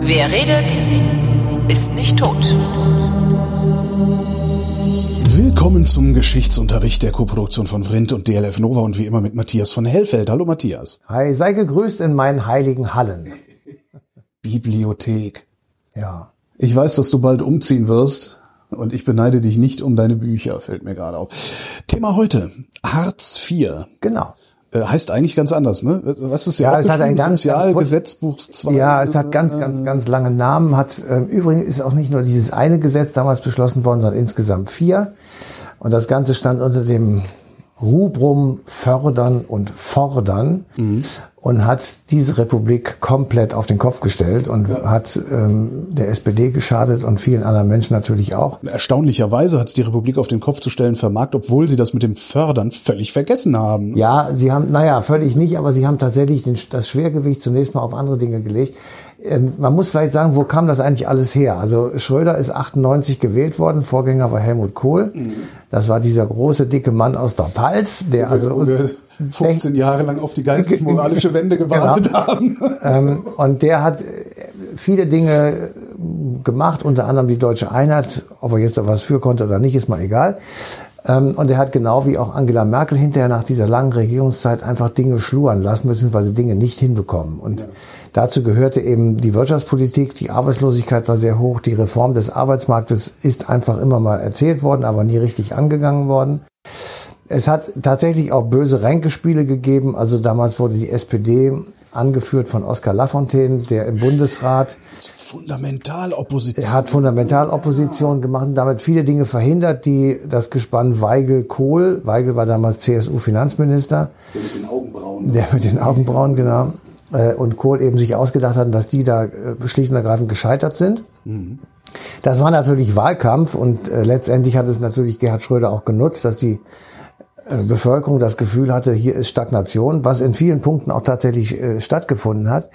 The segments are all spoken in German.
Wer redet, ist nicht tot. Willkommen zum Geschichtsunterricht der Koproduktion von Vrindt und DLF Nova und wie immer mit Matthias von Hellfeld. Hallo Matthias. Hi, sei gegrüßt in meinen heiligen Hallen. Bibliothek. Ja. Ich weiß, dass du bald umziehen wirst und ich beneide dich nicht um deine Bücher, fällt mir gerade auf. Thema heute, Hartz IV. Genau. Äh, heißt eigentlich ganz anders, ne? Was ist Ja, es hat ein ganz- Sozialgesetzbuchs 2. Ja, es hat ganz, ganz, ganz lange Namen. Hat ähm, übrigens ist auch nicht nur dieses eine Gesetz damals beschlossen worden, sondern insgesamt vier. Und das Ganze stand unter dem Rubrum fördern und fordern und hat diese Republik komplett auf den Kopf gestellt und hat ähm, der SPD geschadet und vielen anderen Menschen natürlich auch. Erstaunlicherweise hat es die Republik auf den Kopf zu stellen vermagt, obwohl sie das mit dem Fördern völlig vergessen haben. Ja, sie haben, naja, völlig nicht, aber sie haben tatsächlich den, das Schwergewicht zunächst mal auf andere Dinge gelegt. Ähm, man muss vielleicht sagen, wo kam das eigentlich alles her? Also Schröder ist 98 gewählt worden, Vorgänger war Helmut Kohl. Das war dieser große, dicke Mann aus der Pfalz, der also... Wo wir 15 Jahre lang auf die geistig-moralische Wende gewartet haben. ähm, und der hat äh, viele Dinge äh, gemacht, unter anderem die deutsche Einheit. Ob er jetzt da was für konnte oder nicht, ist mal egal. Ähm, und er hat genau wie auch Angela Merkel hinterher nach dieser langen Regierungszeit einfach Dinge schluren lassen, beziehungsweise Dinge nicht hinbekommen. Und dazu gehörte eben die Wirtschaftspolitik, die Arbeitslosigkeit war sehr hoch, die Reform des Arbeitsmarktes ist einfach immer mal erzählt worden, aber nie richtig angegangen worden. Es hat tatsächlich auch böse Ränkespiele gegeben. Also damals wurde die SPD angeführt von Oskar Lafontaine, der im Bundesrat, Fundamentalopposition. er hat Fundamentalopposition gemacht und damit viele Dinge verhindert, die das Gespann Weigel-Kohl, Weigel war damals CSU-Finanzminister, Der mit den Augenbrauen. der mit den Augenbrauen, genau, äh, und Kohl eben sich ausgedacht hatten, dass die da äh, schlicht und ergreifend gescheitert sind. Das war natürlich Wahlkampf und äh, letztendlich hat es natürlich Gerhard Schröder auch genutzt, dass die Bevölkerung das Gefühl hatte, hier ist Stagnation, was in vielen Punkten auch tatsächlich äh, stattgefunden hat.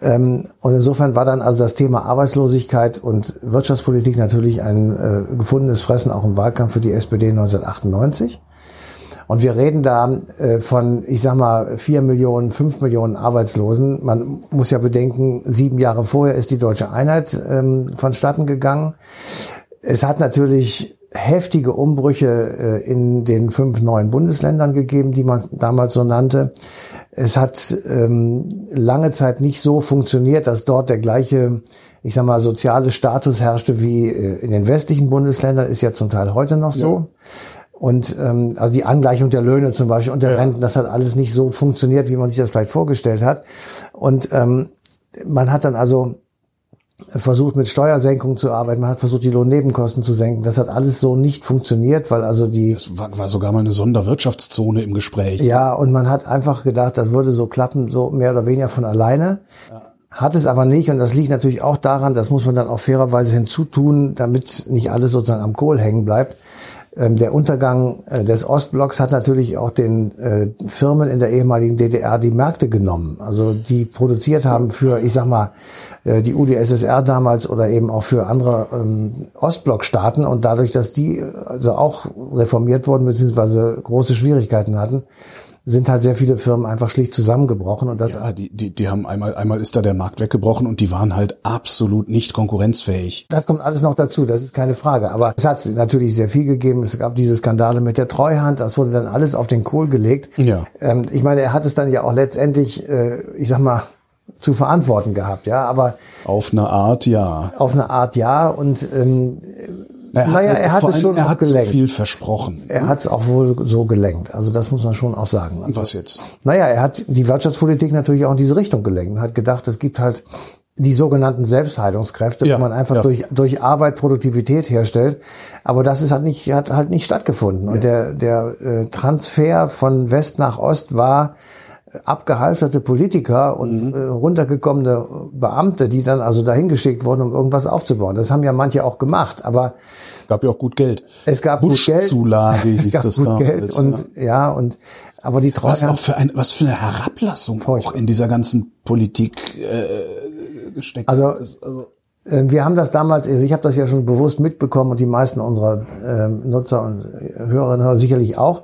Ähm, und insofern war dann also das Thema Arbeitslosigkeit und Wirtschaftspolitik natürlich ein äh, gefundenes Fressen auch im Wahlkampf für die SPD 1998. Und wir reden da äh, von, ich sag mal, vier Millionen, fünf Millionen Arbeitslosen. Man muss ja bedenken, sieben Jahre vorher ist die deutsche Einheit ähm, vonstatten gegangen. Es hat natürlich heftige Umbrüche äh, in den fünf neuen Bundesländern gegeben, die man damals so nannte. Es hat ähm, lange Zeit nicht so funktioniert, dass dort der gleiche, ich sag mal, soziale Status herrschte wie äh, in den westlichen Bundesländern, ist ja zum Teil heute noch so. Und ähm, also die Angleichung der Löhne zum Beispiel und der Renten, das hat alles nicht so funktioniert, wie man sich das vielleicht vorgestellt hat. Und ähm, man hat dann also versucht mit Steuersenkungen zu arbeiten, man hat versucht die Lohnnebenkosten zu senken. Das hat alles so nicht funktioniert, weil also die Es war, war sogar mal eine Sonderwirtschaftszone im Gespräch. ja und man hat einfach gedacht, das würde so klappen, so mehr oder weniger von alleine. Hat es aber nicht und das liegt natürlich auch daran, das muss man dann auch fairerweise hinzutun, damit nicht alles sozusagen am Kohl hängen bleibt. Ähm, der Untergang äh, des Ostblocks hat natürlich auch den äh, Firmen in der ehemaligen DDR die Märkte genommen. Also die produziert haben für, ich sag mal, äh, die UdSSR damals oder eben auch für andere ähm, Ostblockstaaten und dadurch, dass die also auch reformiert wurden beziehungsweise große Schwierigkeiten hatten, sind halt sehr viele Firmen einfach schlicht zusammengebrochen und das Ja, die, die, die haben einmal, einmal ist da der Markt weggebrochen und die waren halt absolut nicht konkurrenzfähig. Das kommt alles noch dazu, das ist keine Frage. Aber es hat natürlich sehr viel gegeben. Es gab diese Skandale mit der Treuhand, das wurde dann alles auf den Kohl gelegt. Ja. Ähm, ich meine, er hat es dann ja auch letztendlich, äh, ich sag mal, zu verantworten gehabt, ja. Aber Auf eine Art, ja. auf eine Art ja. Und ähm, Er hat, naja, halt- er hat es schon er hat gelenkt. viel versprochen. er hat es auch wohl so gelenkt. Also das muss man schon auch sagen. Also, Was jetzt? Naja, er hat die Wirtschaftspolitik natürlich auch in diese Richtung gelenkt. Er hat gedacht, es gibt halt die sogenannten Selbstheilungskräfte, Ja, wo man einfach ja. durch, durch Arbeit Produktivität herstellt. Aber das ist halt nicht, hat halt nicht stattgefunden. Und der, der äh, Transfer von West nach Ost war abgehalfterte Politiker und Mhm. äh, runtergekommene Beamte, die dann also dahin geschickt wurden, um irgendwas aufzubauen. Das haben ja manche auch gemacht, aber Gab ja auch gut Geld. es gab gut Geld. Es hieß gab das gut damals, Geld und ja und aber die Was Treuhand auch für ein, was für eine Herablassung auch in dieser ganzen Politik äh, gesteckt Also- ist. Also äh, wir haben das damals, also ich habe das ja schon bewusst mitbekommen und die meisten unserer ähm, Nutzer und Hörerinnen und Hörer sicherlich auch.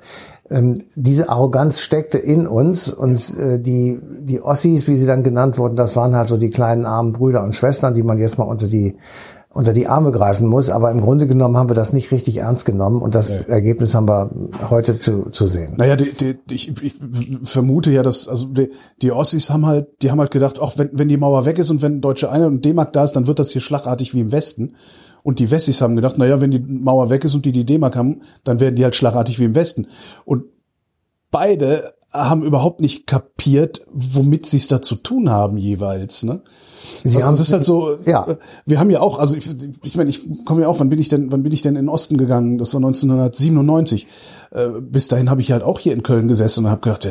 Ähm, diese Arroganz steckte in uns und äh, die, die Ossis, wie sie dann genannt wurden, das waren halt so die kleinen armen Brüder und Schwestern, die man jetzt mal unter die unter die Arme greifen muss. Aber im Grunde genommen haben wir das nicht richtig ernst genommen und das ja. Ergebnis haben wir heute zu, zu sehen. Naja, die, die, ich, ich vermute ja, dass also die, die Ossis haben halt, die haben halt gedacht, auch wenn, wenn die Mauer weg ist und wenn deutsche Einheit und D-Mark da ist, dann wird das hier schlagartig wie im Westen. Und die Wessis haben gedacht, naja, wenn die Mauer weg ist und die die D-Mark haben, dann werden die halt schlagartig wie im Westen. Und beide haben überhaupt nicht kapiert, womit sie es da zu tun haben jeweils. Ne? Sie also, haben es ist halt so, ja. wir haben ja auch, also ich, ich meine, ich komme ja auch, wann bin ich denn, wann bin ich denn in den Osten gegangen? Das war 1997. Äh, bis dahin habe ich halt auch hier in Köln gesessen und habe gedacht,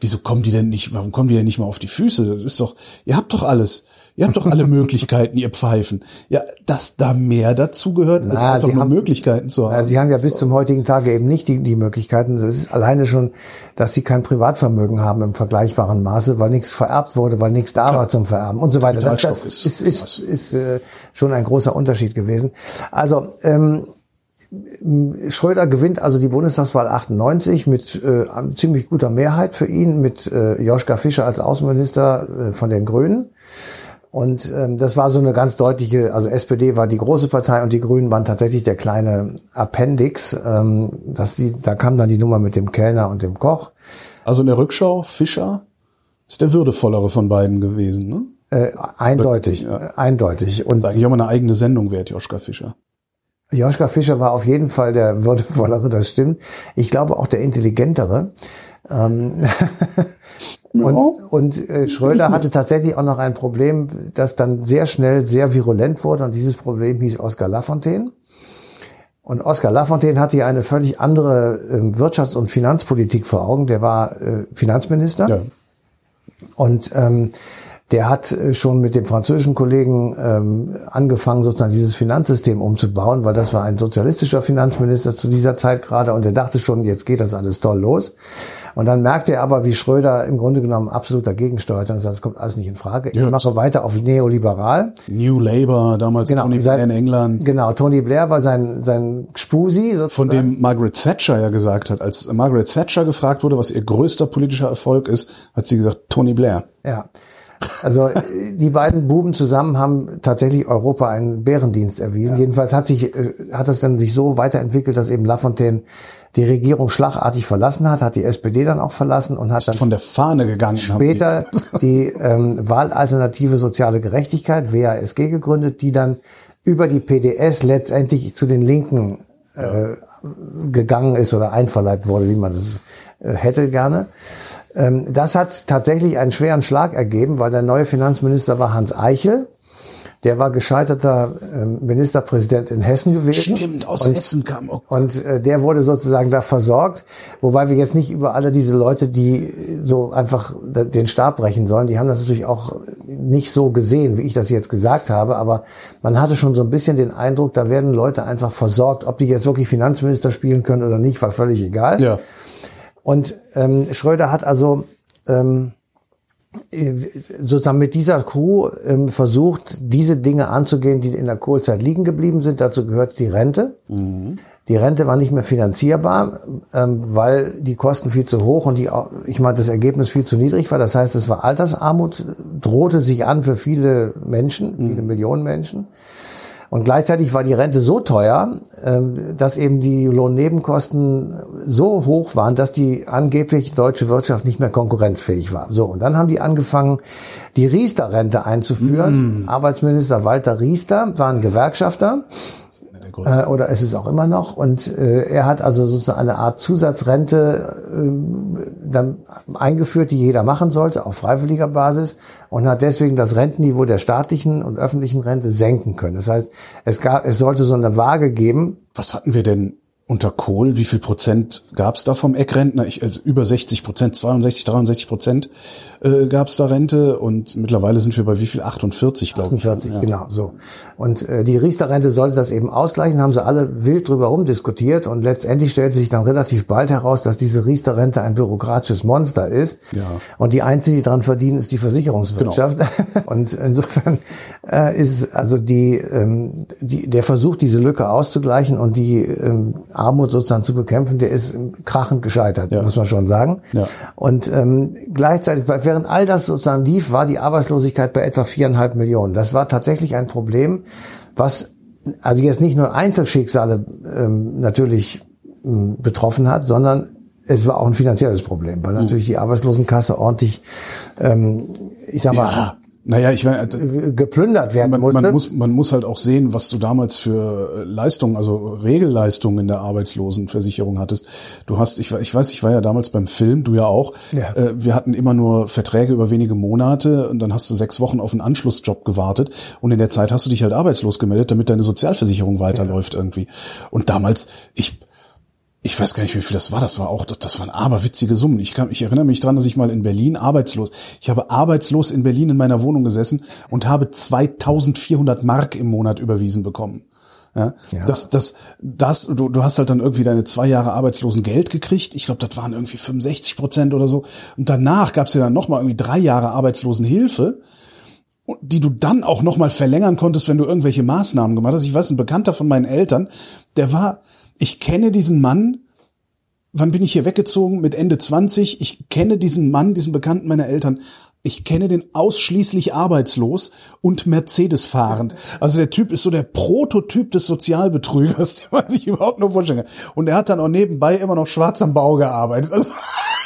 wieso kommen die denn nicht, warum kommen die denn nicht mal auf die Füße? Das ist doch, ihr habt doch alles. Ihr habt doch alle Möglichkeiten, ihr Pfeifen. Ja, dass da mehr dazu gehört, als Na, einfach nur haben, Möglichkeiten zu haben. Na, sie haben ja bis zum heutigen Tage eben nicht die, die Möglichkeiten. Es ist alleine schon, dass sie kein Privatvermögen haben im vergleichbaren Maße, weil nichts vererbt wurde, weil nichts da Klar. war zum Vererben und so weiter. Das, das ist, ist, ist, ist äh, schon ein großer Unterschied gewesen. Also ähm, Schröder gewinnt also die Bundestagswahl 98 mit äh, ziemlich guter Mehrheit für ihn, mit äh, Joschka Fischer als Außenminister äh, von den Grünen. Und ähm, das war so eine ganz deutliche, also SPD war die große Partei und die Grünen waren tatsächlich der kleine Appendix. Ähm, dass die, da kam dann die Nummer mit dem Kellner und dem Koch. Also in der Rückschau, Fischer ist der würdevollere von beiden gewesen, ne? Äh, eindeutig, ja. eindeutig. Und eigentlich auch mal eine eigene Sendung wert, Joschka Fischer. Joschka Fischer war auf jeden Fall der würdevollere, das stimmt. Ich glaube auch der intelligentere. Ähm Und, und äh, Schröder hatte tatsächlich auch noch ein Problem, das dann sehr schnell sehr virulent wurde. Und dieses Problem hieß Oskar Lafontaine. Und Oskar Lafontaine hatte ja eine völlig andere äh, Wirtschafts- und Finanzpolitik vor Augen. Der war äh, Finanzminister. Ja. Und ähm, der hat äh, schon mit dem französischen Kollegen ähm, angefangen, sozusagen dieses Finanzsystem umzubauen, weil das war ein sozialistischer Finanzminister zu dieser Zeit gerade und er dachte schon, jetzt geht das alles toll los. Und dann merkte er aber, wie Schröder im Grunde genommen absolut dagegen steuert und sagt, das kommt alles nicht in Frage. Ich ja. mache weiter auf neoliberal. New Labour, damals genau, Tony Blair in England. Genau, Tony Blair war sein, sein Spusi. Sozusagen. Von dem Margaret Thatcher ja gesagt hat, als Margaret Thatcher gefragt wurde, was ihr größter politischer Erfolg ist, hat sie gesagt, Tony Blair. Ja. Also die beiden Buben zusammen haben tatsächlich Europa einen Bärendienst erwiesen. Ja. Jedenfalls hat sich äh, hat es dann sich so weiterentwickelt, dass eben Lafontaine die Regierung schlagartig verlassen hat, hat die SPD dann auch verlassen und hat dann von der Fahne gegangen. Später die ähm, Wahlalternative Soziale Gerechtigkeit WASG gegründet, die dann über die PDS letztendlich zu den Linken äh, gegangen ist oder einverleibt wurde, wie man das äh, hätte gerne. Ähm, das hat tatsächlich einen schweren Schlag ergeben, weil der neue Finanzminister war Hans Eichel. Der war gescheiterter ähm, Ministerpräsident in Hessen gewesen. Stimmt, aus und, Hessen kam auch. Und äh, der wurde sozusagen da versorgt. Wobei wir jetzt nicht über alle diese Leute, die so einfach den Stab brechen sollen, die haben das natürlich auch nicht so gesehen, wie ich das jetzt gesagt habe. Aber man hatte schon so ein bisschen den Eindruck, da werden Leute einfach versorgt. Ob die jetzt wirklich Finanzminister spielen können oder nicht, war völlig egal. Ja. Und ähm, Schröder hat also ähm, sozusagen mit dieser Crew ähm, versucht, diese Dinge anzugehen, die in der Kohlzeit liegen geblieben sind. Dazu gehört die Rente. Mhm. Die Rente war nicht mehr finanzierbar, ähm, weil die Kosten viel zu hoch und die, ich meine, das Ergebnis viel zu niedrig war. Das heißt, es war Altersarmut, drohte sich an für viele Menschen, viele mhm. Millionen Menschen. Und gleichzeitig war die Rente so teuer, ähm, dass eben die Lohnnebenkosten so hoch waren, dass die angeblich deutsche Wirtschaft nicht mehr konkurrenzfähig war. So, und dann haben die angefangen, die Riester-Rente einzuführen. Mm. Arbeitsminister Walter Riester war ein Gewerkschafter äh, oder ist es auch immer noch. Und äh, er hat also sozusagen eine Art Zusatzrente äh, dann eingeführt, die jeder machen sollte, auf freiwilliger Basis und hat deswegen das Rentenniveau der staatlichen und öffentlichen Rente senken können. Das heißt, es, gab, es sollte so eine Waage geben. Was hatten wir denn unter Kohl, wie viel Prozent gab es da vom Eckrentner? Ich, also über 60 Prozent, 62, 63 Prozent äh, gab es da Rente und mittlerweile sind wir bei wie viel? 48, glaube ich. 48, genau, so. Und äh, die Riester-Rente sollte das eben ausgleichen, haben sie alle wild drüber rumdiskutiert und letztendlich stellte sich dann relativ bald heraus, dass diese Riester-Rente ein bürokratisches Monster ist. Ja. Und die einzigen, die daran verdienen, ist die Versicherungswirtschaft. Genau. Und insofern äh, ist also die, ähm, die, der Versuch, diese Lücke auszugleichen und die ähm, Armut sozusagen zu bekämpfen, der ist krachend gescheitert, Ja. muss man schon sagen. Ja. Und ähm, gleichzeitig, während all das sozusagen lief, war die Arbeitslosigkeit bei etwa viereinhalb Millionen. Das war tatsächlich ein Problem, was also jetzt nicht nur Einzelschicksale ähm, natürlich ähm, betroffen hat, sondern es war auch ein finanzielles Problem, weil natürlich die Arbeitslosenkasse ordentlich, ähm, ich sag mal, Ja. Naja, ich meine, geplündert werden man, musste. man, muss, man muss halt auch sehen, was du damals für äh, Leistungen, also Regelleistungen in der Arbeitslosenversicherung hattest. Du hast, ich, ich weiß, ich war ja damals beim Film, du ja auch. Ja. Äh, wir hatten immer nur Verträge über wenige Monate und dann hast du sechs Wochen auf einen Anschlussjob gewartet und in der Zeit hast du dich halt arbeitslos gemeldet, damit deine Sozialversicherung weiterläuft irgendwie. Und damals, ich, ich weiß gar nicht, wie viel das war. Das war auch, das, waren aberwitzige Summen. Ich, kann, ich erinnere mich dran, dass ich mal in Berlin arbeitslos, ich habe arbeitslos in Berlin in meiner Wohnung gesessen und habe 2400 Mark im Monat überwiesen bekommen. Ja, Ja. Das, das, das, du, du hast halt dann irgendwie deine zwei Jahre Arbeitslosengeld gekriegt. Ich glaube, das waren irgendwie 65 Prozent oder so. Und danach gab es ja dann nochmal irgendwie drei Jahre Arbeitslosenhilfe die du dann auch noch mal verlängern konntest, wenn du irgendwelche Maßnahmen gemacht hast. Ich weiß, ein Bekannter von meinen Eltern, der war, ich kenne diesen Mann, wann bin ich hier weggezogen? Mit Ende 20. Ich kenne diesen Mann, diesen Bekannten meiner Eltern. Ich kenne den ausschließlich arbeitslos und Mercedes fahrend. Also der Typ ist so der Prototyp des Sozialbetrügers, den man sich überhaupt nur vorstellen kann. Und er hat dann auch nebenbei immer noch schwarz am Bau gearbeitet. Also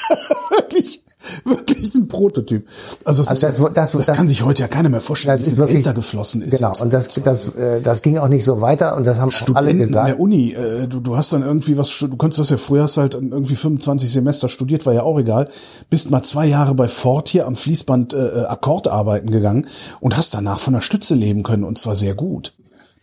wirklich, wirklich ein Prototyp. Also das, Also das- das- das, das- kann sich heute ja keiner mehr vorstellen, Das wie viel Geld da geflossen ist. Genau, und das, das, äh, das ging auch nicht so weiter und das haben auch alle Studenten an gesagt. der Uni, äh, du, du hast dann irgendwie was, du konntest das ja früher hast halt irgendwie 25 Semester studiert, war ja auch egal, bist mal zwei Jahre bei Ford hier am Fließband äh, Akkordarbeiten gegangen und hast danach von der Stütze leben können und zwar sehr gut.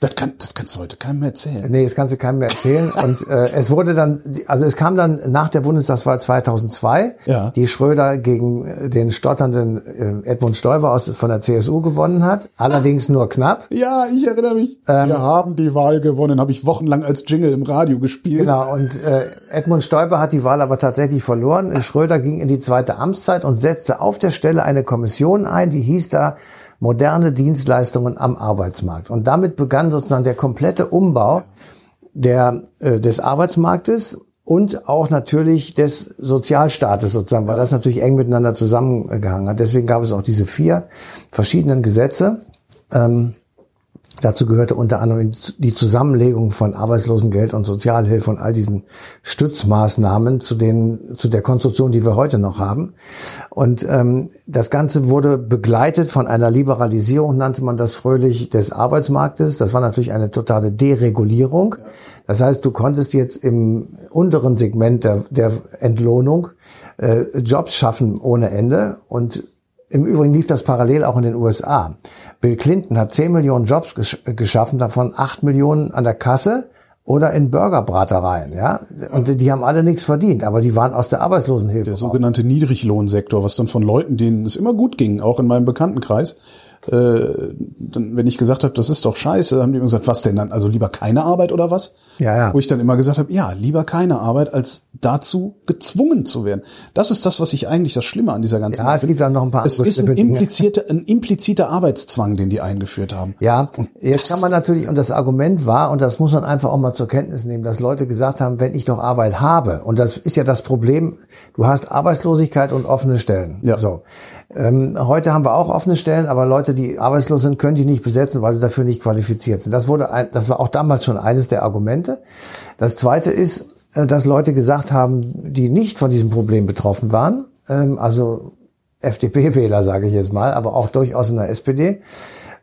Das, kann, das kannst du heute keinem mehr erzählen. Nee, das kannst du keinem mehr erzählen. Und äh, es wurde dann, also es kam dann nach der Bundestagswahl 2002, Ja. die Schröder gegen äh, den stotternden äh, Edmund Stoiber aus, von der CSU gewonnen hat. Allerdings nur knapp. Ja, ich erinnere mich. Ähm, Wir haben die Wahl gewonnen, habe ich wochenlang als Jingle im Radio gespielt. Genau, und äh, Edmund Stoiber hat die Wahl aber tatsächlich verloren. Schröder ging in die zweite Amtszeit und setzte auf der Stelle eine Kommission ein, die hieß da moderne Dienstleistungen am Arbeitsmarkt. Und damit begann sozusagen der komplette Umbau der, äh, des Arbeitsmarktes und auch natürlich des Sozialstaates sozusagen, weil das natürlich eng miteinander zusammengehangen hat. Deswegen gab es auch diese vier verschiedenen Gesetze. Ähm, Dazu gehörte unter anderem die Zusammenlegung von Arbeitslosengeld und Sozialhilfe und all diesen Stützmaßnahmen zu den zu der Konstruktion, die wir heute noch haben. Und ähm, das Ganze wurde begleitet von einer Liberalisierung, nannte man das fröhlich, des Arbeitsmarktes. Das war natürlich eine totale Deregulierung. Das heißt, du konntest jetzt im unteren Segment der, der Entlohnung äh, Jobs schaffen ohne Ende und im Übrigen lief das parallel auch in den USA. Bill Clinton hat 10 Millionen Jobs gesch geschaffen, davon 8 Millionen an der Kasse oder in Burgerbratereien, ja. Und die haben alle nichts verdient, aber die waren aus der Arbeitslosenhilfe. Der raus. sogenannte Niedriglohnsektor, was dann von Leuten, denen es immer gut ging, auch in meinem Bekanntenkreis, äh, dann, wenn ich gesagt habe, das ist doch scheiße, haben die immer gesagt, was denn dann? Also lieber keine Arbeit oder was? Ja, ja. Wo ich dann immer gesagt habe, ja, lieber keine Arbeit, als dazu gezwungen zu werden. Das ist das, was ich eigentlich das Schlimme an dieser ganzen Ja, es gibt dann noch ein paar Es ist ein implizierter, ein impliziter Arbeitszwang, den die eingeführt haben. Ja, jetzt das- kann man natürlich, und das Argument war, und das muss man einfach auch mal zur Kenntnis nehmen, dass Leute gesagt haben, wenn ich doch Arbeit habe, und das ist ja das Problem, du hast Arbeitslosigkeit und offene Stellen. Ja. So. Ähm, heute haben wir auch offene Stellen, aber Leute, die arbeitslos sind, können die nicht besetzen, weil sie dafür nicht qualifiziert sind. Das wurde, ein, das war auch damals schon eines der Argumente. Das zweite ist, äh, dass Leute gesagt haben, die nicht von diesem Problem betroffen waren, ähm, also FDP-Wähler, sage ich jetzt mal, aber auch durchaus in der SPD.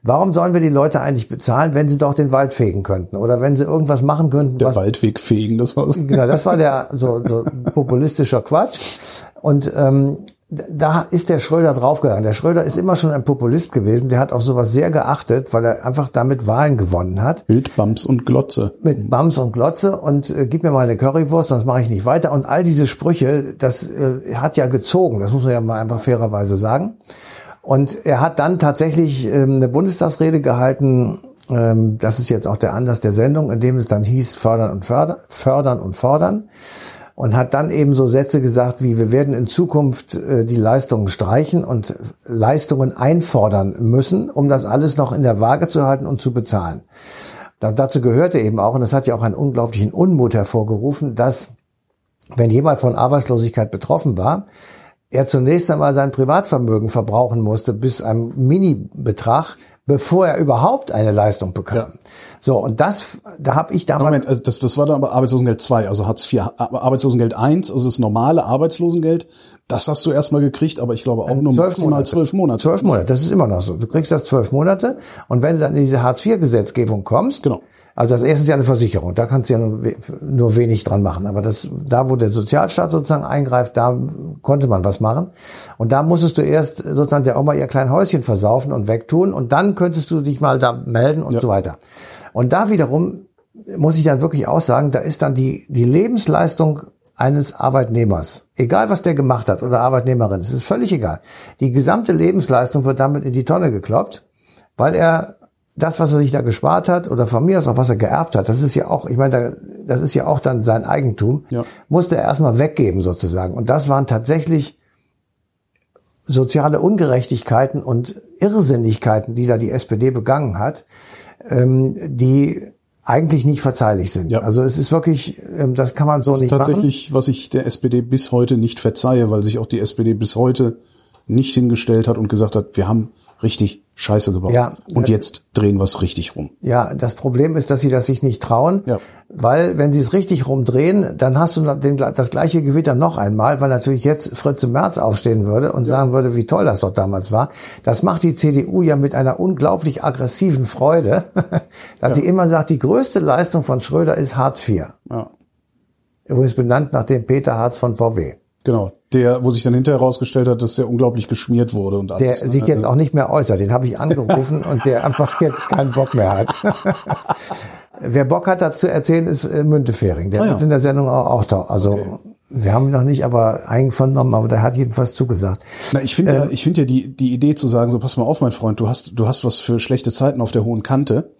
Warum sollen wir die Leute eigentlich bezahlen, wenn sie doch den Wald fegen könnten oder wenn sie irgendwas machen könnten, Der was Waldweg fegen, das war so. Genau, das war der so, so populistischer Quatsch. Und ähm, da ist der Schröder draufgegangen. Der Schröder ist immer schon ein Populist gewesen. Der hat auf sowas sehr geachtet, weil er einfach damit Wahlen gewonnen hat. Bild, Bams und Glotze. Mit Bams und Glotze und äh, gib mir mal eine Currywurst, sonst mache ich nicht weiter. Und all diese Sprüche, das äh, hat ja gezogen. Das muss man ja mal einfach fairerweise sagen. Und er hat dann tatsächlich ähm, eine Bundestagsrede gehalten. Ähm, das ist jetzt auch der Anlass der Sendung, in dem es dann hieß fördern und fördern, fördern und fordern und hat dann eben so Sätze gesagt wie, wir werden in Zukunft äh, die Leistungen streichen und Leistungen einfordern müssen, um das alles noch in der Waage zu halten und zu bezahlen. Dann, dazu gehörte eben auch, und das hat ja auch einen unglaublichen Unmut hervorgerufen, dass wenn jemand von Arbeitslosigkeit betroffen war, er zunächst einmal sein Privatvermögen verbrauchen musste bis einem Mini-Betrag, bevor er überhaupt eine Leistung bekam. Ja. So, und das, da habe ich damals... Moment, also das, das war dann aber Arbeitslosengeld 2, also Hartz IV. Arbeitslosengeld 1, also das normale Arbeitslosengeld, das hast du erstmal gekriegt, aber ich glaube auch nur maximal zwölf Monate. Zwölf Monate, das ist immer noch so. Du kriegst das zwölf Monate und wenn du dann in diese Hartz-IV-Gesetzgebung kommst, genau. Also das erste ist ja eine Versicherung, da kannst du ja nur, nur wenig dran machen. Aber das, da, wo der Sozialstaat sozusagen eingreift, da konnte man was machen. Und da musstest du erst sozusagen der Oma ihr klein Häuschen versaufen und wegtun und dann könntest du dich mal da melden und ja. so weiter. Und da wiederum muss ich dann wirklich aussagen, da ist dann die, die Lebensleistung eines Arbeitnehmers, egal was der gemacht hat oder Arbeitnehmerin, es ist völlig egal. Die gesamte Lebensleistung wird damit in die Tonne gekloppt, weil er das, was er sich da gespart hat oder von mir aus auch was er geerbt hat, das ist ja auch, ich meine, das ist ja auch dann sein Eigentum, ja. musste er erstmal weggeben sozusagen. Und das waren tatsächlich soziale Ungerechtigkeiten und Irrsinnigkeiten, die da die SPD begangen hat, ähm, die eigentlich nicht verzeihlich sind. Ja. Also es ist wirklich, ähm, das kann man so das nicht machen. Das ist tatsächlich, was ich der SPD bis heute nicht verzeihe, weil sich auch die SPD bis heute nicht hingestellt hat und gesagt hat, wir haben richtig Scheiße gebaut. Ja, und jetzt drehen wir es richtig rum. Ja, das Problem ist, dass sie das sich nicht trauen, ja. weil wenn sie es richtig rumdrehen, dann hast du den, das gleiche Gewitter noch einmal, weil natürlich jetzt Fritz im März aufstehen würde und ja. sagen würde, wie toll das doch damals war. Das macht die CDU ja mit einer unglaublich aggressiven Freude, dass ja. sie immer sagt, die größte Leistung von Schröder ist Hartz IV. Ja. Übrigens benannt nach dem Peter Hartz von VW. Genau, der, wo sich dann hinterher herausgestellt hat, dass der unglaublich geschmiert wurde und alles. Der sich jetzt auch nicht mehr äußert. Den habe ich angerufen und der einfach jetzt keinen Bock mehr hat. Wer Bock hat, dazu erzählen, ist äh, Müntefering. Der ah, ja. wird in der Sendung auch, da. Also okay. wir haben ihn noch nicht aber einvernommen, aber der hat jedenfalls zugesagt. Na, ich finde ähm, ja, ich finde ja die die Idee zu sagen, so pass mal auf, mein Freund, du hast du hast was für schlechte Zeiten auf der hohen Kante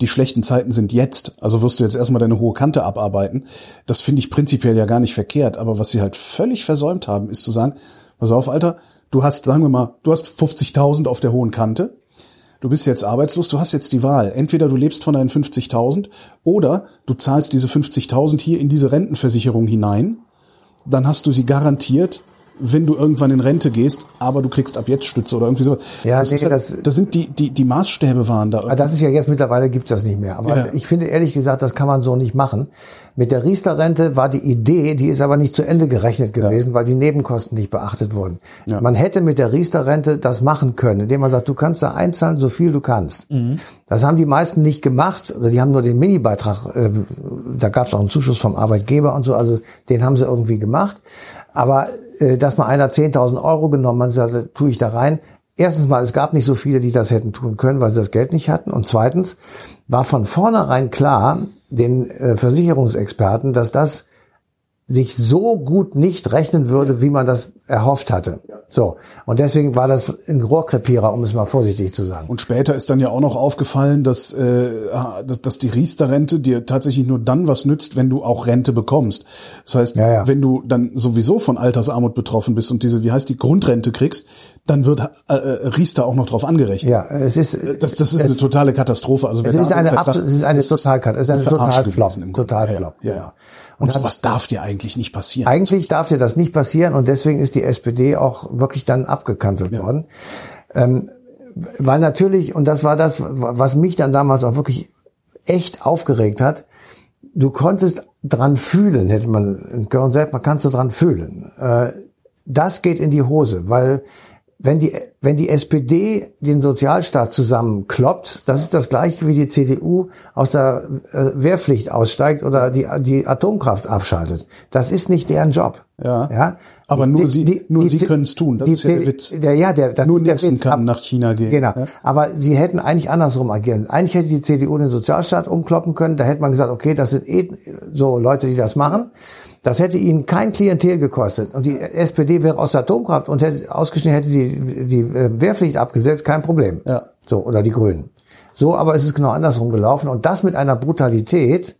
die schlechten Zeiten sind jetzt, also wirst du jetzt erstmal deine hohe Kante abarbeiten. Das finde ich prinzipiell ja gar nicht verkehrt. Aber was sie halt völlig versäumt haben, ist zu sagen, pass auf, Alter, du hast, sagen wir mal, du hast 50.000 auf der hohen Kante. Du bist jetzt arbeitslos, du hast jetzt die Wahl. Entweder du lebst von deinen 50.000 oder du zahlst diese 50.000 hier in diese Rentenversicherung hinein. Dann hast du sie garantiert wenn du irgendwann in Rente gehst, aber du kriegst ab jetzt Stütze oder irgendwie so. Ja, das, nee, halt, das, das sind die, die, die Maßstäbe waren da. Das ist ja jetzt mittlerweile gibt's das nicht mehr. Aber ja. ich finde ehrlich gesagt, das kann man so nicht machen. Mit der Riester-Rente war die Idee, die ist aber nicht zu Ende gerechnet gewesen, ja. weil die Nebenkosten nicht beachtet wurden. Ja. Man hätte mit der Riester-Rente das machen können, indem man sagt, du kannst da einzahlen, so viel du kannst. Mhm. Das haben die meisten nicht gemacht, oder die haben nur den Mini-Beitrag, äh, da gab's auch einen Zuschuss vom Arbeitgeber und so, also den haben sie irgendwie gemacht. Aber äh, dass mal einer 10.000 Euro genommen hat, sagt, tue ich da rein. Erstens mal, es gab nicht so viele, die das hätten tun können, weil sie das Geld nicht hatten. Und zweitens war von vornherein klar, den äh, Versicherungsexperten, dass das sich so gut nicht rechnen würde, wie man das erhofft hatte. So. Und deswegen war das ein Rohrkrepierer, um es mal vorsichtig zu sagen. Und später ist dann ja auch noch aufgefallen, dass, äh, dass, dass die Riester-Rente dir tatsächlich nur dann was nützt, wenn du auch Rente bekommst. Das heißt, ja, ja. wenn du dann sowieso von Altersarmut betroffen bist und diese, wie heißt die, Grundrente kriegst, dann wird äh, äh Riester auch noch drauf angerechnet. Ja, es ist, das, das ist eine totale Katastrophe. Also es ist eine, es ist eine Totalkatastrophe. Es ist eine Totalflop. Totalflop. Ja, ja. Und, und sowas darf dir eigentlich nicht passieren. Eigentlich darf dir das nicht passieren und deswegen ist die SPD auch wirklich dann abgekanzelt ja. worden. Ähm, weil natürlich, und das war das, was mich dann damals auch wirklich echt aufgeregt hat, du konntest dran fühlen, hätte man in Köln selbst, man kannst du dran fühlen. Äh, das geht in die Hose, weil wenn die, wenn die SPD den Sozialstaat zusammenkloppt, das ist das gleiche wie die CDU aus der äh, Wehrpflicht aussteigt oder die, die Atomkraft abschaltet. Das ist nicht deren Job. Ja. ja? Aber nur Die- sie, die- nur die- sie können es tun. Das ist ja der Witz. Der, ja, der, das nur Nixon Witz. kann Ab- nach China gehen. Genau. Ja? Aber sie hätten eigentlich andersrum agieren. Eigentlich hätte die CDU den Sozialstaat umkloppen können. Da hätte man gesagt, okay, das sind eh so Leute, die das machen. Das hätte ihnen kein Klientel gekostet. Und die SPD wäre aus der Atomkraft und hätte ausgeschnitten, hätte die, die Wehrpflicht abgesetzt, kein Problem. Ja. So, oder die Grünen. So, aber es ist genau andersrum gelaufen. Und das mit einer Brutalität,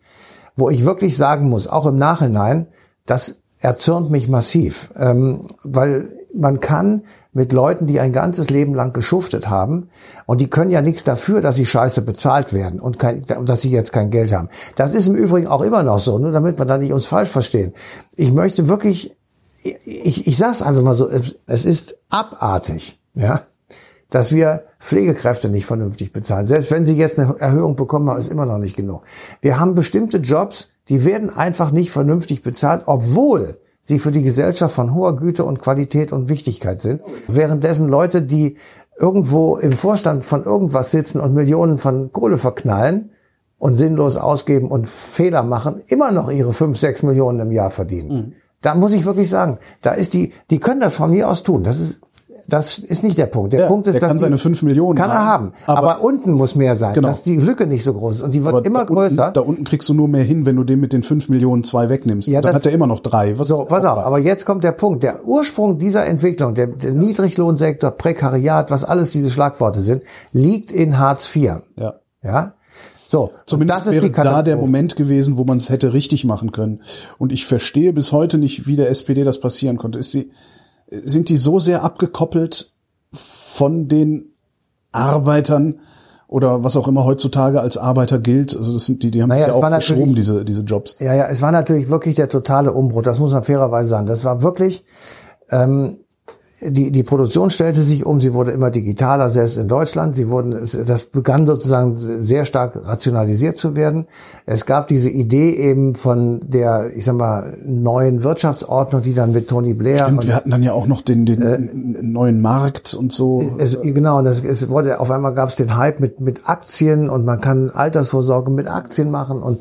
wo ich wirklich sagen muss, auch im Nachhinein, das erzürnt mich massiv. Ähm, weil man kann mit Leuten, die ein ganzes Leben lang geschuftet haben, und die können ja nichts dafür, dass sie scheiße bezahlt werden und kein, dass sie jetzt kein Geld haben. Das ist im Übrigen auch immer noch so, nur damit wir da nicht uns falsch verstehen. Ich möchte wirklich, ich, ich sage es einfach mal so, es, es ist abartig, ja, dass wir Pflegekräfte nicht vernünftig bezahlen. Selbst wenn sie jetzt eine Erhöhung bekommen haben, ist immer noch nicht genug. Wir haben bestimmte Jobs, die werden einfach nicht vernünftig bezahlt, obwohl sie für die Gesellschaft von hoher Güte und Qualität und Wichtigkeit sind. Währenddessen Leute, die irgendwo im Vorstand von irgendwas sitzen und Millionen von Kohle verknallen und sinnlos ausgeben und Fehler machen, immer noch ihre fünf, sechs Millionen im Jahr verdienen. Da muss ich wirklich sagen, da ist die, die können das von mir aus tun. Das ist, das ist nicht der Punkt. Der Ja, Punkt ist, der dass kann seine fünf Millionen kann er haben. Aber, Aber- unten muss mehr sein, Genau. dass die Lücke nicht so groß ist und die wird Aber immer da größer. Unten, da unten kriegst du nur mehr hin, wenn du dem mit den fünf Millionen zwei wegnimmst. Ja, dann das- hat er immer noch drei. Was So, pass auf, aber jetzt kommt der Punkt. Der Ursprung dieser Entwicklung, der, der Niedriglohnsektor, Prekariat, was alles diese Schlagworte sind, liegt in Hartz IV. Ja. Ja? So. und Zumindest das ist wäre da der. Moment gewesen, wo man es hätte richtig machen können. Und ich verstehe bis heute nicht, wie der SPD das passieren konnte. Ist sie, sind die so sehr abgekoppelt von den Arbeitern oder was auch immer heutzutage als Arbeiter gilt? Also das sind die, die haben Naja, sich ja auch verschoben, diese, diese Jobs. Ja, ja, es war natürlich wirklich der totale Umbruch. Das muss man fairerweise sagen. Das war wirklich, ähm, die, die Produktion stellte sich um, sie wurde immer digitaler, selbst in Deutschland. Sie wurden, das begann sozusagen sehr stark rationalisiert zu werden. Es gab diese Idee eben von der, ich sag mal, neuen Wirtschaftsordnung, die dann mit Tony Blair Und und wir hatten dann ja auch noch den, den Äh, neuen Markt und so. es, genau, und es, wurde, auf einmal gab es den Hype mit, mit Aktien und man kann Altersvorsorge mit Aktien machen und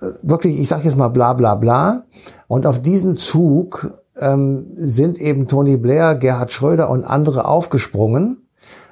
äh, wirklich, ich sage jetzt mal bla bla bla. Und auf diesen Zug ähm, sind eben Tony Blair, Gerhard Schröder und andere aufgesprungen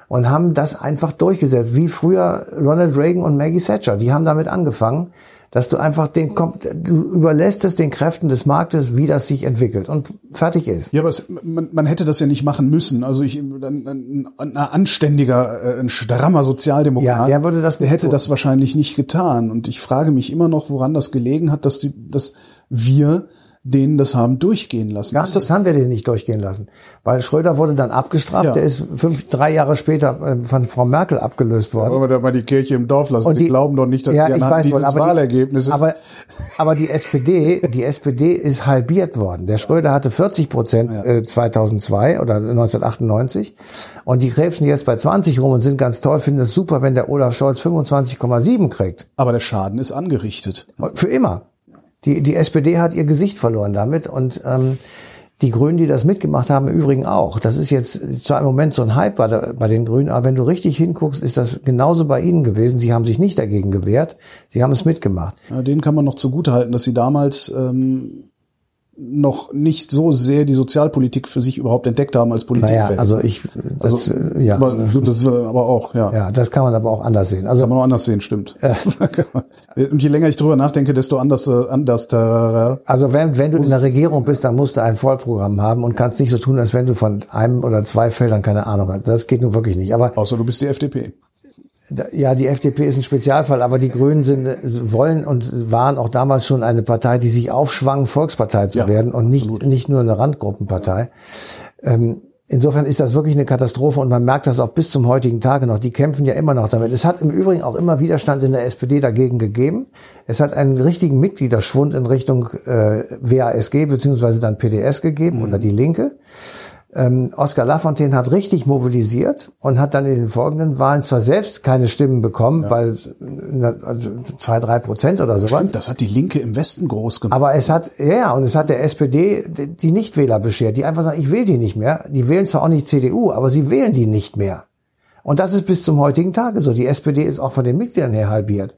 und haben das einfach durchgesetzt, wie früher Ronald Reagan und Maggie Thatcher. Die haben damit angefangen, dass du einfach den, kommt- du überlässt es den Kräften des Marktes, wie das sich entwickelt und fertig ist. Ja, aber es, man, man hätte das ja nicht machen müssen. Also ich, ein, ein, anständiger, äh, ein strammer Sozialdemokrat, Ja, der würde das der hätte tun. das wahrscheinlich nicht getan. Und ich frage mich immer noch, woran das gelegen hat, dass die, dass wir denen das haben durchgehen lassen. Ja, das haben wir den nicht durchgehen lassen. Weil Schröder wurde dann abgestraft, Ja. der ist fünf, drei Jahre später äh, von Frau Merkel abgelöst worden. Wollen wir da mal die Kirche im Dorf lassen? Und die, glauben doch nicht, dass ja, die anhand weiß dieses aber Wahlergebnisses... Die, aber, aber die SPD, die SPD ist halbiert worden. Der Schröder hatte 40 Prozent äh, 2002 oder 1998 und die krebsen jetzt bei 20 rum und sind ganz toll, finden es super, wenn der Olaf Scholz 25,7 kriegt. aber der Schaden ist angerichtet. Für immer. Die, die SPD hat ihr Gesicht verloren damit und ähm, die Grünen, die das mitgemacht haben, im Übrigen auch. Das ist jetzt zwar im Moment so ein Hype bei, der, bei den Grünen, aber wenn du richtig hinguckst, ist das genauso bei ihnen gewesen. Sie haben sich nicht dagegen gewehrt, sie haben es mitgemacht. Ja, denen kann man noch zugutehalten, dass sie damals ähm, noch nicht so sehr die Sozialpolitik für sich überhaupt entdeckt haben als Politikfeld. Naja, also ich, das, Also, äh, ja, aber, das ist aber auch, ja. ja, das kann man aber auch anders sehen. Also Kann man auch anders sehen, stimmt. Und je länger ich drüber nachdenke, desto anders, äh, anders äh, Also wenn, wenn du in der Regierung bist, dann musst du ein Vollprogramm haben und kannst nicht so tun, als wenn du von einem oder zwei Feldern keine Ahnung hast. Das geht nun wirklich nicht. Aber außer du bist die FDP. Ja, die FDP ist ein Spezialfall, aber die Grünen sind, wollen und waren auch damals schon eine Partei, die sich aufschwang, Volkspartei zu Ja, werden und nicht, nicht nur eine Randgruppenpartei. Ähm, insofern ist das wirklich eine Katastrophe und man merkt das auch bis zum heutigen Tage noch. Die kämpfen ja immer noch damit. Es hat im Übrigen auch immer Widerstand in der SPD dagegen gegeben. Es hat einen richtigen Mitgliederschwund in Richtung äh, WASG beziehungsweise dann PDS gegeben oder die Linke. Ähm, Oskar Lafontaine hat richtig mobilisiert und hat dann in den folgenden Wahlen zwar selbst keine Stimmen bekommen, ja. weil also zwei, drei Prozent oder sowas. Stimmt, das hat die Linke im Westen groß gemacht. Aber es hat, ja, und es hat der SPD die Nichtwähler beschert, die einfach sagen, ich will die nicht mehr. Die wählen zwar auch nicht CDU, aber sie wählen die nicht mehr. Und das ist bis zum heutigen Tage so. Die SPD ist auch von den Mitgliedern her halbiert.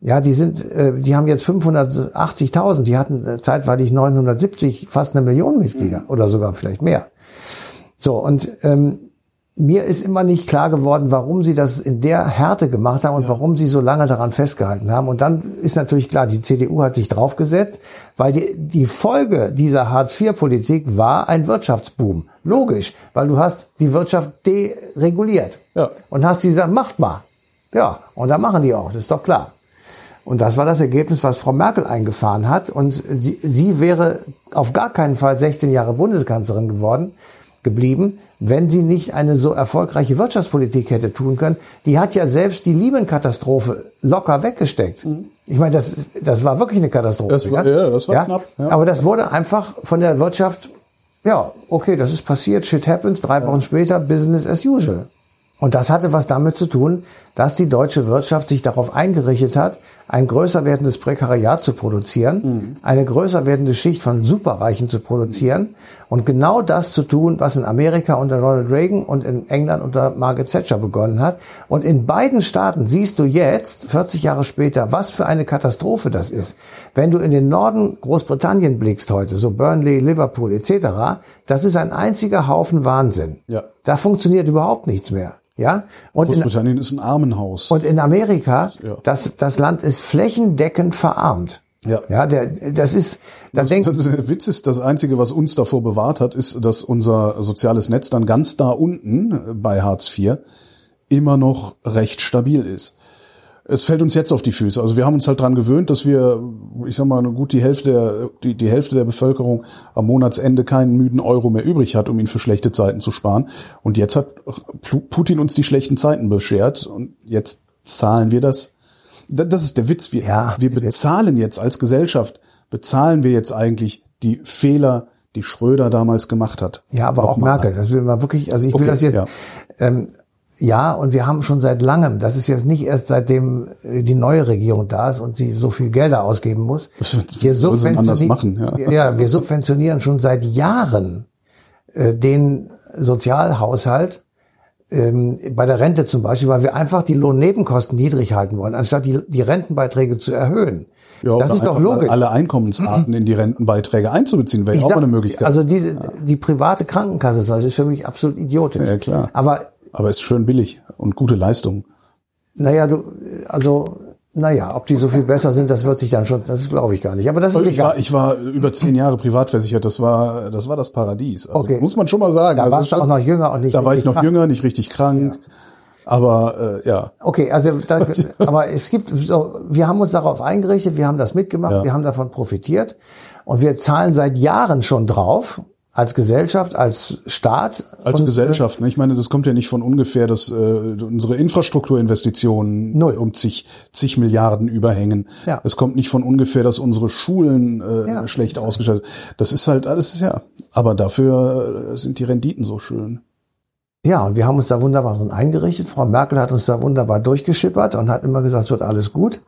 Ja, die sind, äh, die haben jetzt 580.000, die hatten äh, zeitweilig 970, fast eine Million Mitglieder mhm. oder sogar vielleicht mehr. So, und ähm, mir ist immer nicht klar geworden, warum sie das in der Härte gemacht haben und ja. warum sie so lange daran festgehalten haben. Und dann ist natürlich klar, die CDU hat sich draufgesetzt, weil die, die Folge dieser Hartz-IV-Politik war ein Wirtschaftsboom. Logisch, weil du hast die Wirtschaft dereguliert. Ja. Und hast sie gesagt, macht mal. Ja, und dann machen die auch, das ist doch klar. Und das war das Ergebnis, was Frau Merkel eingefahren hat. Und sie, sie wäre auf gar keinen Fall 16 Jahre Bundeskanzlerin geworden, geblieben, wenn sie nicht eine so erfolgreiche Wirtschaftspolitik hätte tun können. Die hat ja selbst die Lehman-Katastrophe locker weggesteckt. Mhm. Ich meine, das, das war wirklich eine Katastrophe. Das war, ja, das war ja? knapp. Ja. Aber das wurde einfach von der Wirtschaft, ja, okay, das ist passiert, shit happens, drei Wochen später, business as usual. Und das hatte was damit zu tun, dass die deutsche Wirtschaft sich darauf eingerichtet hat, ein größer werdendes Prekariat zu produzieren, mhm. eine größer werdende Schicht von Superreichen zu produzieren und genau das zu tun, was in Amerika unter Ronald Reagan und in England unter Margaret Thatcher begonnen hat. Und in beiden Staaten siehst du jetzt, 40 Jahre später, was für eine Katastrophe das ist. Wenn du in den Norden Großbritannien blickst heute, so Burnley, Liverpool etc., das ist ein einziger Haufen Wahnsinn. Ja. Da funktioniert überhaupt nichts mehr. Ja, und Großbritannien in, ist ein Armenhaus. Und in Amerika, ja. das, das Land ist flächendeckend verarmt. Ja. Ja, der, das ist, da das, denkt, der Witz ist, das Einzige, was uns davor bewahrt hat, ist, dass unser soziales Netz dann ganz da unten bei Hartz IV immer noch recht stabil ist es fällt uns jetzt auf die Füße. Also wir haben uns halt dran gewöhnt, dass wir, ich sag mal, gut die Hälfte der, die, die Hälfte der Bevölkerung am Monatsende keinen müden Euro mehr übrig hat, um ihn für schlechte Zeiten zu sparen. Und jetzt hat Putin uns die schlechten Zeiten beschert und jetzt zahlen wir das. Das ist der Witz. Wir, ja, wir bezahlen jetzt als Gesellschaft, bezahlen wir jetzt eigentlich die Fehler, die Schröder damals gemacht hat. Ja, aber auch Merkel. Das will man wirklich, also ich will okay, das jetzt, ja. ähm, ja, und wir haben schon seit langem, das ist jetzt nicht erst seitdem die neue Regierung da ist und sie so viel Gelder ausgeben muss. Wir subventionieren, machen, ja. ja, wir subventionieren schon seit Jahren äh, den Sozialhaushalt ähm, bei der Rente zum Beispiel, weil wir einfach die Lohnnebenkosten niedrig halten wollen, anstatt die, die Rentenbeiträge zu erhöhen. Ja, das ist doch logisch. Alle Einkommensarten in die Rentenbeiträge einzubeziehen, wäre auch eine Möglichkeit. Also diese, ja. die private Krankenkasse, das ist für mich absolut idiotisch. Ja, klar. Aber aber ist schön billig und gute Leistung. Naja, du, also, naja, ob die so viel besser sind, das wird sich dann schon, das glaube ich gar nicht. Aber das ist also ich egal. War, ich war über zehn Jahre privat versichert, das war, das war das Paradies. Also, okay. Muss man schon mal sagen. Da also warst du auch noch jünger und nicht Da war ich noch krank. jünger, nicht richtig krank. Ja. Aber äh, ja. Okay, also da, aber es gibt so, wir haben uns darauf eingerichtet, wir haben das mitgemacht, ja. wir haben davon profitiert und wir zahlen seit Jahren schon drauf als Gesellschaft, als Staat. Als und, Gesellschaft. Ne? Ich meine, das kommt ja nicht von ungefähr, dass äh, unsere Infrastrukturinvestitionen Null. um zig, zig Milliarden überhängen. Ja. Es kommt nicht von ungefähr, dass unsere Schulen äh, ja. schlecht ausgestattet sind. Das ist halt alles, ja. Aber dafür äh, sind die Renditen so schön. Ja, und wir haben uns da wunderbar drin eingerichtet. Frau Merkel hat uns da wunderbar durchgeschippert und hat immer gesagt, es wird alles gut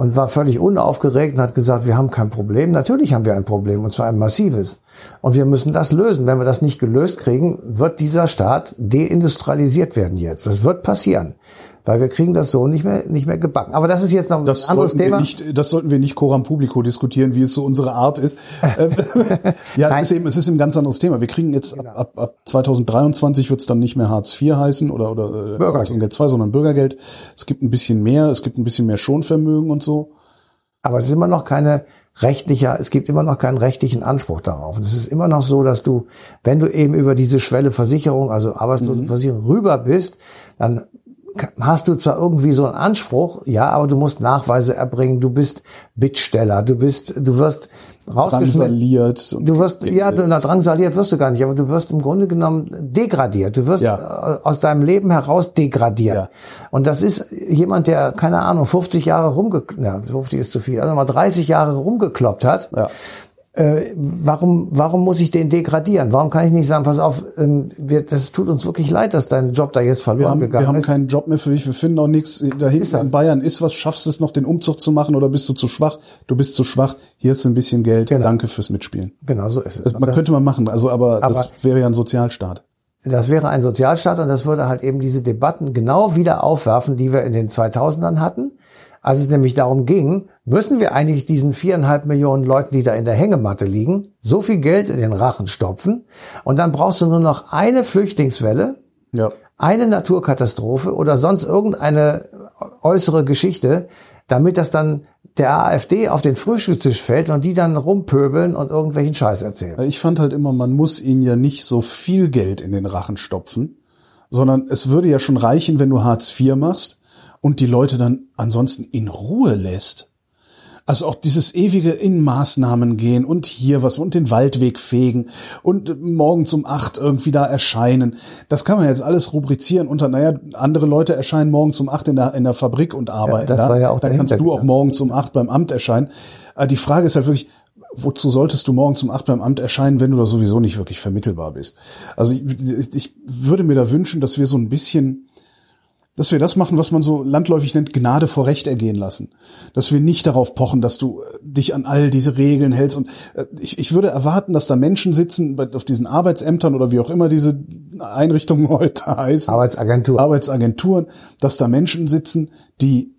und war völlig unaufgeregt und hat gesagt, wir haben kein Problem. Natürlich haben wir ein Problem und zwar ein massives. Und wir müssen das lösen. Wenn wir das nicht gelöst kriegen, wird dieser Staat deindustrialisiert werden jetzt. Das wird passieren weil wir kriegen das so nicht mehr nicht mehr gebacken. Aber das ist jetzt noch das ein anderes Thema. Nicht, das sollten wir nicht coram publico diskutieren, wie es so unsere Art ist. Ähm, ja, es ist eben es ist ein ganz anderes Thema. Wir kriegen jetzt genau. ab, ab 2023 wird es dann nicht mehr Hartz IV heißen oder oder äh, Bürgergeld 2, sondern Bürgergeld. Es gibt ein bisschen mehr, es gibt ein bisschen mehr Schonvermögen und so. Aber es ist immer noch keine rechtlicher, es gibt immer noch keinen rechtlichen Anspruch darauf. Und es ist immer noch so, dass du, wenn du eben über diese Schwelle Versicherung, also Arbeitslosenversicherung mhm. rüber bist, dann hast du zwar irgendwie so einen Anspruch, ja, aber du musst Nachweise erbringen, du bist Bittsteller, du bist, du wirst drangsaliert. Du wirst, ja, du, na, drangsaliert wirst du gar nicht, aber du wirst im Grunde genommen degradiert. Du wirst ja. Äh, aus deinem Leben heraus degradiert. Ja. Und das ist jemand, der, keine Ahnung, 50 Jahre rumge, ja, 50 ist zu viel, also mal 30 Jahre rumgekloppt hat. Ja äh, warum, warum muss ich den degradieren? Warum kann ich nicht sagen, pass auf, ähm, wir, das tut uns wirklich leid, dass dein Job da jetzt verloren haben, gegangen wir haben ist. keinen Job mehr für dich, wir finden auch nichts. Da hinten in Bayern ist was, schaffst du es noch, den Umzug zu machen oder bist du zu schwach? Du bist zu schwach, hier ist ein bisschen Geld, Genau. danke fürs Mitspielen. Genau so ist es. Das, man das- könnte man machen, also aber, das Aber- wäre ja ein Sozialstaat. Das wäre ein Sozialstaat und das würde halt eben diese Debatten genau wieder aufwerfen, die wir in den 2000ern hatten. Als es nämlich darum ging, müssen wir eigentlich diesen viereinhalb Millionen Leuten, die da in der Hängematte liegen, so viel Geld in den Rachen stopfen und dann brauchst du nur noch eine Flüchtlingswelle, Ja. eine Naturkatastrophe oder sonst irgendeine äußere Geschichte, damit das dann der AfD auf den Frühstückstisch fällt und die dann rumpöbeln und irgendwelchen Scheiß erzählen. Ich fand halt immer, man muss ihnen ja nicht so viel Geld in den Rachen stopfen, sondern es würde ja schon reichen, wenn du Hartz IV machst und die Leute dann ansonsten in Ruhe lässt. Also auch dieses ewige in Maßnahmen gehen und hier was und den Waldweg fegen und morgens um acht irgendwie da erscheinen. Das kann man jetzt alles rubrizieren unter, naja, andere Leute erscheinen morgens um acht in der, in der Fabrik und arbeiten das da. war ja auch da kannst du auch morgens um acht beim Amt erscheinen. Äh, Die Frage ist halt wirklich, wozu solltest du morgens um acht beim Amt erscheinen, wenn du da sowieso nicht wirklich vermittelbar bist? Also ich, ich würde mir da wünschen, dass wir so ein bisschen, dass wir das machen, was man so landläufig nennt, Gnade vor Recht ergehen lassen. Dass wir nicht darauf pochen, dass du äh, dich an all diese Regeln hältst. Und äh, ich, ich würde erwarten, dass da Menschen sitzen auf diesen Arbeitsämtern oder wie auch immer diese Einrichtungen heute heißen. Arbeitsagentur. Arbeitsagenturen, dass da Menschen sitzen, die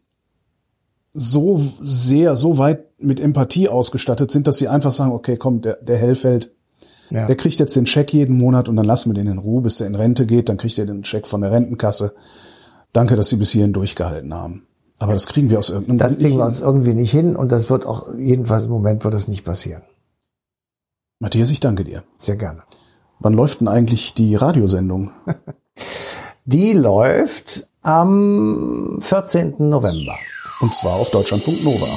so sehr, so weit mit Empathie ausgestattet sind, dass sie einfach sagen, okay, komm, der, der Hellfeld, Ja. der kriegt jetzt den Scheck jeden Monat und dann lassen wir den in Ruhe, bis der in Rente geht, dann kriegt er den Scheck von der Rentenkasse. Danke, dass Sie bis hierhin durchgehalten haben. Aber das kriegen wir aus irgendeinem Das Grund kriegen nicht wir uns irgendwie nicht hin und das wird auch, jedenfalls im Moment wird das nicht passieren. Matthias, ich danke dir. Sehr gerne. Wann läuft denn eigentlich die Radiosendung? Die läuft am 14. November. Und zwar auf Deutschlandfunk Nova.